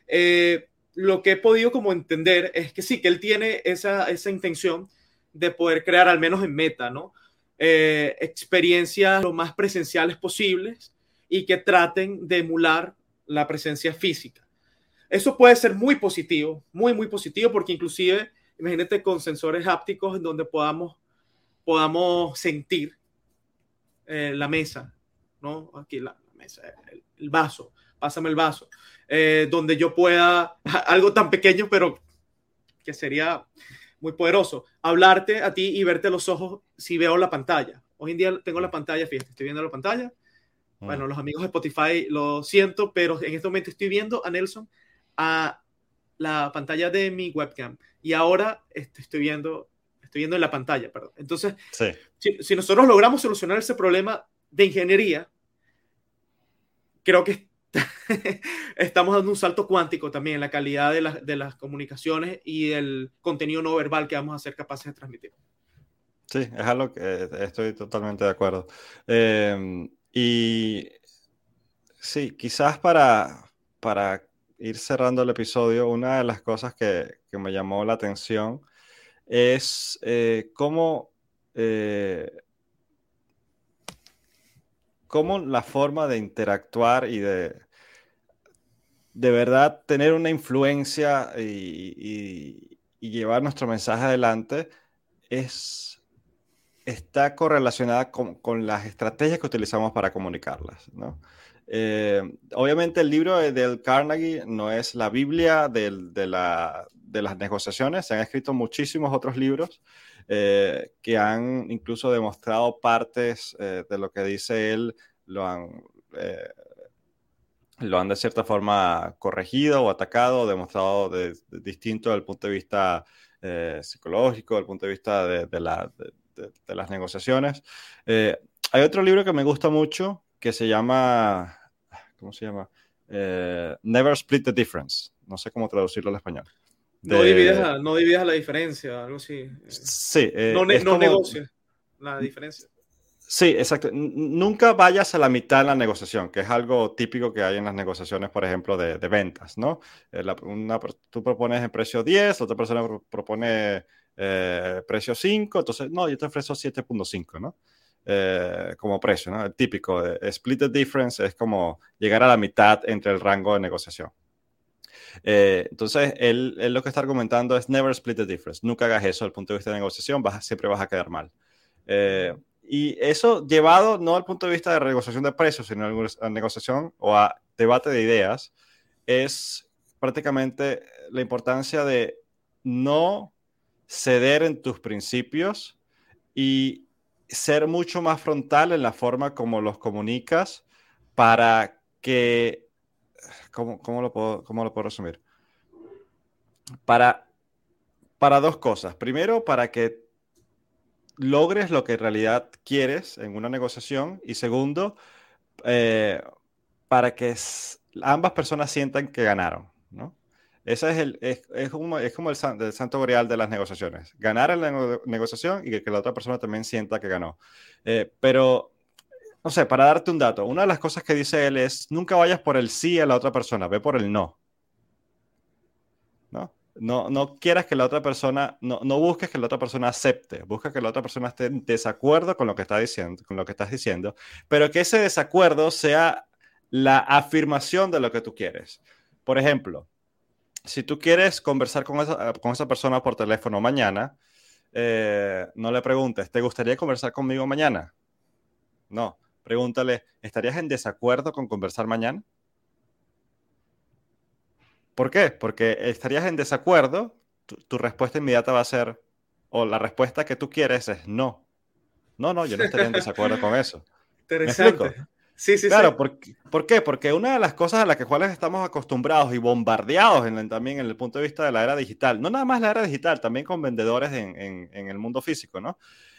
eh, lo que he podido como entender es que sí, que él tiene esa, esa intención de poder crear, al menos en meta, ¿no? Eh, experiencias lo más presenciales posibles y que traten de emular la presencia física. Eso puede ser muy positivo, muy, muy positivo, porque inclusive, imagínate con sensores hápticos en donde podamos, podamos sentir eh, la mesa, ¿no? Aquí la, mesa, el, vaso, pásame el vaso, eh, donde yo pueda, algo tan pequeño, pero que sería muy poderoso, hablarte a ti y verte los ojos si veo la pantalla. Hoy en día tengo la pantalla, fíjate, estoy viendo la pantalla, Bueno, los amigos de Spotify lo siento, pero en este momento estoy viendo a Nelson a la pantalla de mi webcam y ahora este, estoy viendo estoy viendo en la pantalla, perdón. Entonces, si, si, nosotros logramos solucionar ese problema de ingeniería, creo que estamos dando un salto cuántico también en la calidad de, de, las comunicaciones y el contenido no verbal que vamos a ser capaces de transmitir. Sí, es algo que eh, estoy totalmente de acuerdo. Em, y sí, quizás para, para ir cerrando el episodio, una de las cosas que, que me llamó la atención es eh, cómo, eh, cómo la forma de interactuar y de, de verdad tener una influencia y, llevar nuestro mensaje adelante es, está correlacionada con, las estrategias que utilizamos para comunicarlas. Eh, obviamente el libro del Carnegie no es la Biblia de, la, de, las negociaciones, se han escrito muchísimos otros libros eh, que han incluso demostrado partes eh, de lo que dice él, lo han lo han de cierta forma corregido o atacado, demostrado de, distinto desde el punto de vista eh, psicológico, desde el punto de vista de, las negociaciones. Eh, hay otro libro que me gusta mucho que se llama, ¿cómo se llama? Eh, Never Split the Difference. No sé cómo traducirlo al español. no, dividas la, no la diferencia, algo así. Sí. no, no negocies la diferencia. Sí, exacto. Nunca vayas a la mitad en la negociación, que es algo típico que hay en las negociaciones, por ejemplo, de, ventas, ¿no? Eh, tú propones el precio 10, otra persona propone eh, precio 5, entonces, no, yo te ofrezco 7.5, ¿no? Eh, como precio, ¿no? El típico, split the difference es como llegar a la mitad entre el rango de negociación. entonces, él, lo que está argumentando es never split the difference. Nunca hagas eso desde el punto de vista de negociación, siempre vas a quedar mal. Y eso llevado no al punto de vista de negociación de precios, sino a negociación o a debate de ideas, es prácticamente la importancia de no ceder en tus principios y ser mucho más frontal en la forma como los comunicas para que, ¿cómo, cómo lo, puedo, cómo lo puedo resumir? Para, para dos cosas. Primero, para que logres lo que en realidad quieres en una negociación y segundo, eh, para que ambas personas sientan que ganaron, ¿no? Ese es, el, es, como, es como el, santo grial de las negociaciones. Ganar en la negociación y que, la otra persona también sienta que ganó. Eh, pero, no sé, para darte un dato, una de las cosas que dice él es, nunca vayas por el sí a la otra persona, ve por el no. No, no quieras que la otra persona, no, no, busques que la otra persona acepte, busca que la otra persona esté en desacuerdo con lo que está diciendo, con lo que estás diciendo, pero que ese desacuerdo sea la afirmación de lo que tú quieres. Por ejemplo, si tú quieres conversar con esa, con esa persona por teléfono mañana, eh, no le preguntes, ¿te gustaría conversar conmigo mañana? No, pregúntale, ¿estarías en desacuerdo con conversar mañana? ¿Por qué? Porque estarías en desacuerdo, tu, respuesta inmediata va a ser, o la respuesta que tú quieres es no. No, no, yo no estaría en desacuerdo con eso. Interesante. Sí, sí, claro, sí. ¿por, qué? Porque una de las cosas a las que cuales estamos acostumbrados y bombardeados en, también en el punto de vista de la era digital, no nada más la era digital, también con vendedores en, en, el mundo físico, ¿no?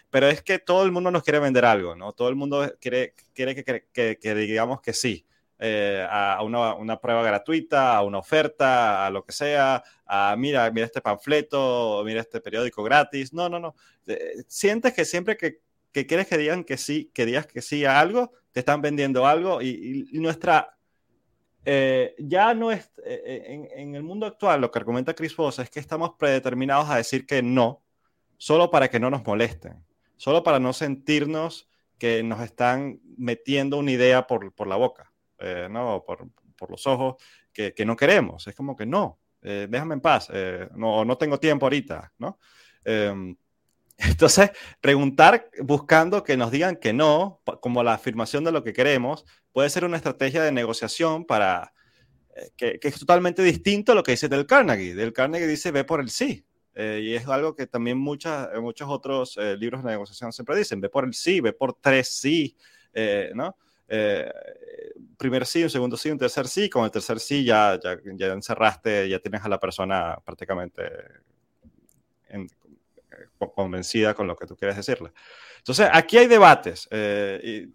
Pero es que todo el mundo nos quiere vender algo, ¿no? Todo el mundo quiere, quiere que, que, que digamos que sí. Eh, a una, prueba gratuita, a una oferta, a lo que sea, a mira, mira este panfleto, mira este periódico gratis. No, no, no. Eh, sientes que siempre que, quieres que digan que sí, que digas que sí a algo, te están vendiendo algo y, nuestra... Eh, ya no es, en, el mundo actual, lo que argumenta Chris Voss es que estamos predeterminados a decir que no, solo para que no nos molesten, solo para no sentirnos que nos están metiendo una idea por, por la boca. Eh, ¿no? Por, por, los ojos, que, que, no queremos. Es como que no, eh, déjame en paz, eh, no, no tengo tiempo ahorita, ¿no? Entonces, preguntar buscando que nos digan que no, como la afirmación de lo que queremos, puede ser una estrategia de negociación para que, que, es totalmente distinto a lo que dice Del Carnegie. Del Carnegie dice ve por el sí. y es algo que también muchas, muchos otros libros de negociación siempre dicen, ve por el sí, ve por tres sí, ¿no? eh, primer sí, un segundo sí, un tercer sí, con el tercer sí ya, ya, ya encerraste, ya tienes a la persona prácticamente en, convencida con lo que tú quieres decirle. Entonces, aquí hay debates. Eh,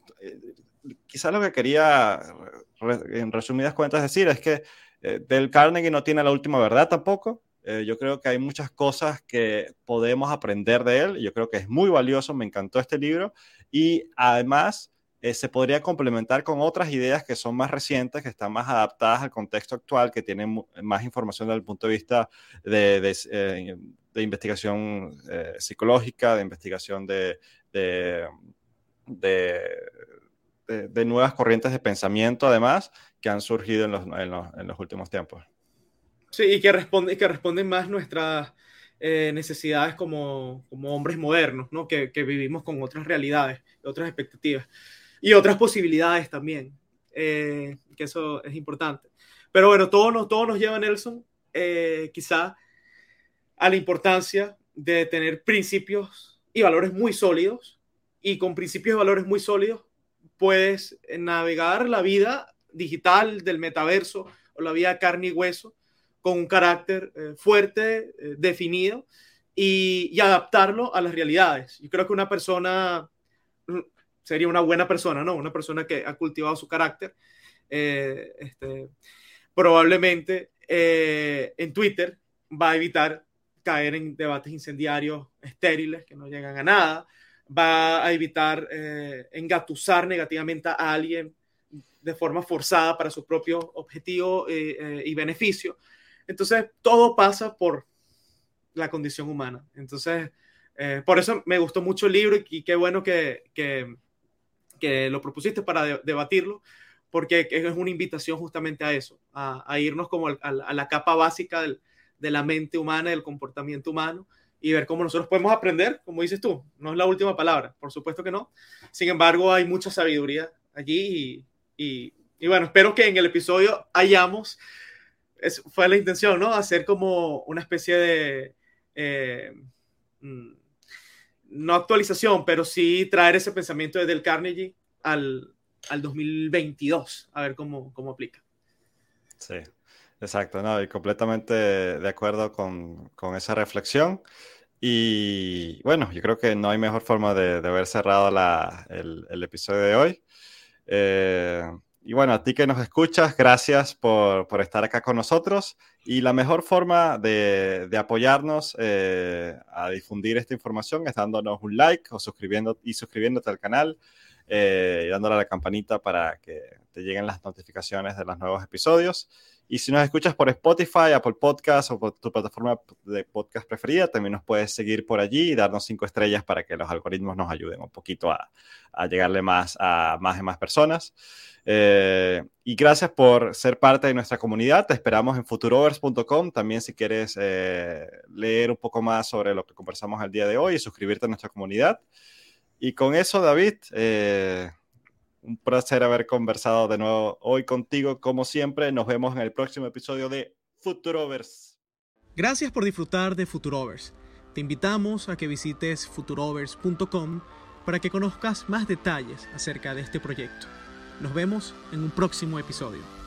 y, quizás lo que quería, en resumidas cuentas, decir es que eh, Del Carnegie no tiene la última verdad tampoco. Eh, yo creo que hay muchas cosas que podemos aprender de él. Yo creo que es muy valioso, me encantó este libro. Y además se podría complementar con otras ideas que son más recientes, que están más adaptadas al contexto actual, que tienen más información desde el punto de vista de, de investigación eh, psicológica, de investigación de, de, de, nuevas corrientes de pensamiento, además, que han surgido en los, en los, últimos tiempos. Sí, y que, responde, que responden más nuestras eh, necesidades como, como, hombres modernos, ¿no? Que, que, vivimos con otras realidades, otras expectativas y otras posibilidades también, eh, que eso es importante. Pero bueno, todo nos, todo nos lleva, Nelson, quizá a la importancia de tener principios y valores muy sólidos. Y con principios y valores muy sólidos puedes navegar la vida digital del metaverso o la vida carne y hueso con un carácter eh, fuerte, eh, definido y, adaptarlo a las realidades. Yo creo que una persona mm, sería una buena persona, ¿no? Una persona que ha cultivado su carácter. Eh, este, probablemente en Twitter va a evitar caer en debates incendiarios estériles que no llegan a nada, va a evitar eh, engatusar negativamente a alguien de forma forzada para su propio objetivo eh, eh, y beneficio. Entonces, todo pasa por la condición humana. Entonces, por eso me gustó mucho el libro y, qué bueno que, que, que lo propusiste para debatirlo, porque es una invitación justamente a eso, a, irnos como a la capa básica del, de la mente humana, del comportamiento humano y ver cómo nosotros podemos aprender, como dices tú, no es la última palabra, por supuesto que no. Sin embargo, hay mucha sabiduría allí y, y, bueno, espero que en el episodio hayamos, es, fue la intención, ¿no? Hacer como una especie de, eh, mm, no actualización, pero sí traer ese pensamiento de Del Carnegie al, al 2022, a ver cómo, cómo aplica. Sí, Exacto, no, y completamente de acuerdo con, con, esa reflexión. Y bueno, yo creo que no hay mejor forma de, de haber cerrado la, el, el, episodio de hoy. Eh, y bueno, a ti que nos escuchas, gracias por, por, estar acá con nosotros. Y la mejor forma de, de apoyarnos eh, a difundir esta información es dándonos un like o suscribiendo, y suscribiéndote al canal eh, y dándole la campanita para que te lleguen las notificaciones de los nuevos episodios. Y si nos escuchas por Spotify, Apple Podcast o por tu plataforma de podcast preferida, también nos puedes seguir por allí y darnos cinco estrellas para que los algoritmos nos ayuden un poquito a, a llegarle más a más y más personas. Eh, y gracias por ser parte de nuestra comunidad. Te esperamos en futurovers.com. También si quieres eh, leer un poco más sobre lo que conversamos el día de hoy y suscribirte a nuestra comunidad. Y con eso, David, eh, un placer haber conversado de nuevo hoy contigo, como siempre. Nos vemos en el próximo episodio de Futurovers. Gracias por disfrutar de Futurovers. Te invitamos a que visites futurovers.com para que conozcas más detalles acerca de este proyecto. Nos vemos en un próximo episodio.